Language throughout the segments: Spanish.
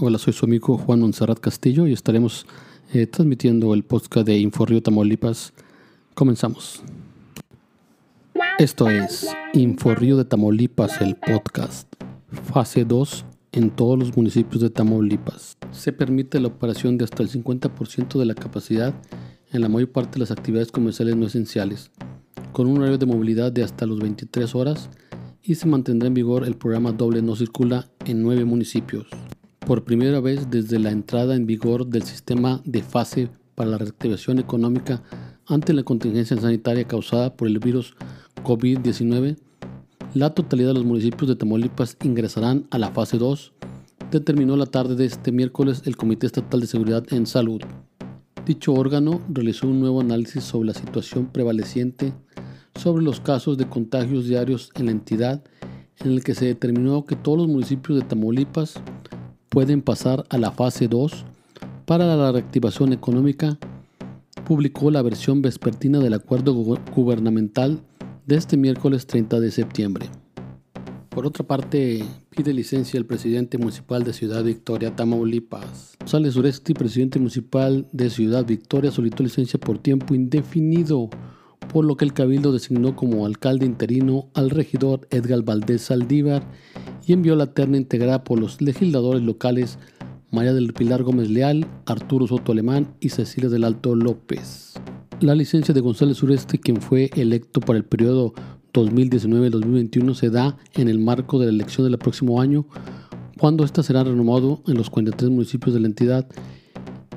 Hola, soy su amigo Juan Monserrat Castillo y estaremos eh, transmitiendo el podcast de Inforrío Tamaulipas. Comenzamos. Esto es Inforrío de Tamaulipas, el podcast, fase 2 en todos los municipios de Tamaulipas. Se permite la operación de hasta el 50% de la capacidad en la mayor parte de las actividades comerciales no esenciales, con un horario de movilidad de hasta los 23 horas y se mantendrá en vigor el programa Doble No Circula en nueve municipios. Por primera vez desde la entrada en vigor del sistema de fase para la reactivación económica ante la contingencia sanitaria causada por el virus COVID-19, la totalidad de los municipios de Tamaulipas ingresarán a la fase 2, determinó la tarde de este miércoles el Comité Estatal de Seguridad en Salud. Dicho órgano realizó un nuevo análisis sobre la situación prevaleciente sobre los casos de contagios diarios en la entidad, en el que se determinó que todos los municipios de Tamaulipas pueden pasar a la fase 2 para la reactivación económica, publicó la versión vespertina del acuerdo gubernamental de este miércoles 30 de septiembre. Por otra parte, pide licencia el presidente municipal de Ciudad Victoria, Tamaulipas. González Uresti, presidente municipal de Ciudad Victoria, solicitó licencia por tiempo indefinido, por lo que el cabildo designó como alcalde interino al regidor Edgar Valdés Saldívar y envió la terna integrada por los legisladores locales María del Pilar Gómez Leal, Arturo Soto Alemán y Cecilia del Alto López. La licencia de González Uresti, quien fue electo para el periodo 2019-2021 se da en el marco de la elección del próximo año, cuando ésta será renovado en los 43 municipios de la entidad.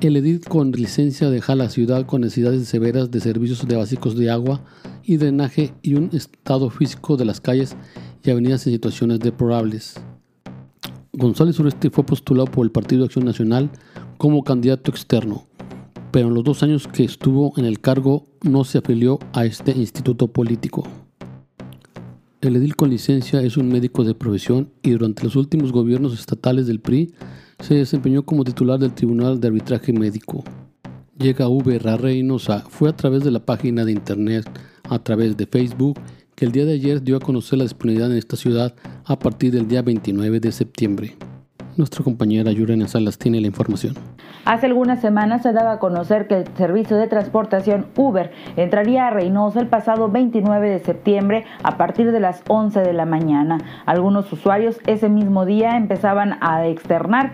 El edil con licencia deja la ciudad con necesidades severas de servicios de básicos de agua y drenaje y un estado físico de las calles y avenidas en situaciones deplorables. González Uresti fue postulado por el Partido Acción Nacional como candidato externo, pero en los dos años que estuvo en el cargo no se afilió a este instituto político. El edil con licencia es un médico de profesión y durante los últimos gobiernos estatales del PRI se desempeñó como titular del Tribunal de Arbitraje Médico. Llega V. Reynosa fue a través de la página de internet, a través de Facebook, el día de ayer dio a conocer la disponibilidad en esta ciudad a partir del día 29 de septiembre. Nuestra compañera Yurena Salas tiene la información. Hace algunas semanas se daba a conocer que el servicio de transportación Uber entraría a Reynosa el pasado 29 de septiembre a partir de las 11 de la mañana. Algunos usuarios ese mismo día empezaban a externar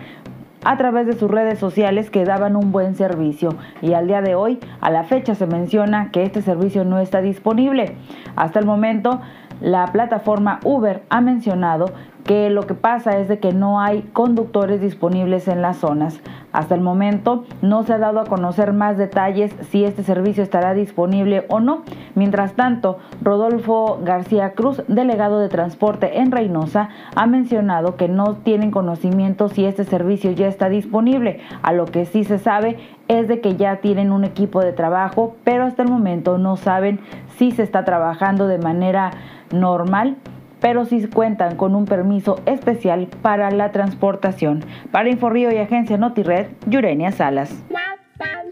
a través de sus redes sociales que daban un buen servicio y al día de hoy, a la fecha, se menciona que este servicio no está disponible. Hasta el momento, la plataforma Uber ha mencionado que lo que pasa es de que no hay conductores disponibles en las zonas. Hasta el momento no se ha dado a conocer más detalles si este servicio estará disponible o no. Mientras tanto, Rodolfo García Cruz, delegado de transporte en Reynosa, ha mencionado que no tienen conocimiento si este servicio ya está disponible. A lo que sí se sabe es de que ya tienen un equipo de trabajo, pero hasta el momento no saben si se está trabajando de manera normal pero sí cuentan con un permiso especial para la transportación. Para Inforrío y Agencia NotiRed, Yurenia Salas.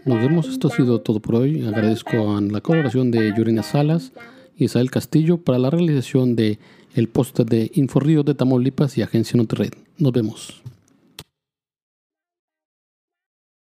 Nos vemos, esto ha sido todo por hoy. Agradezco a la colaboración de Yurenia Salas y Isabel Castillo para la realización de el post de Inforrío de Tamaulipas y Agencia NotiRed. Nos vemos.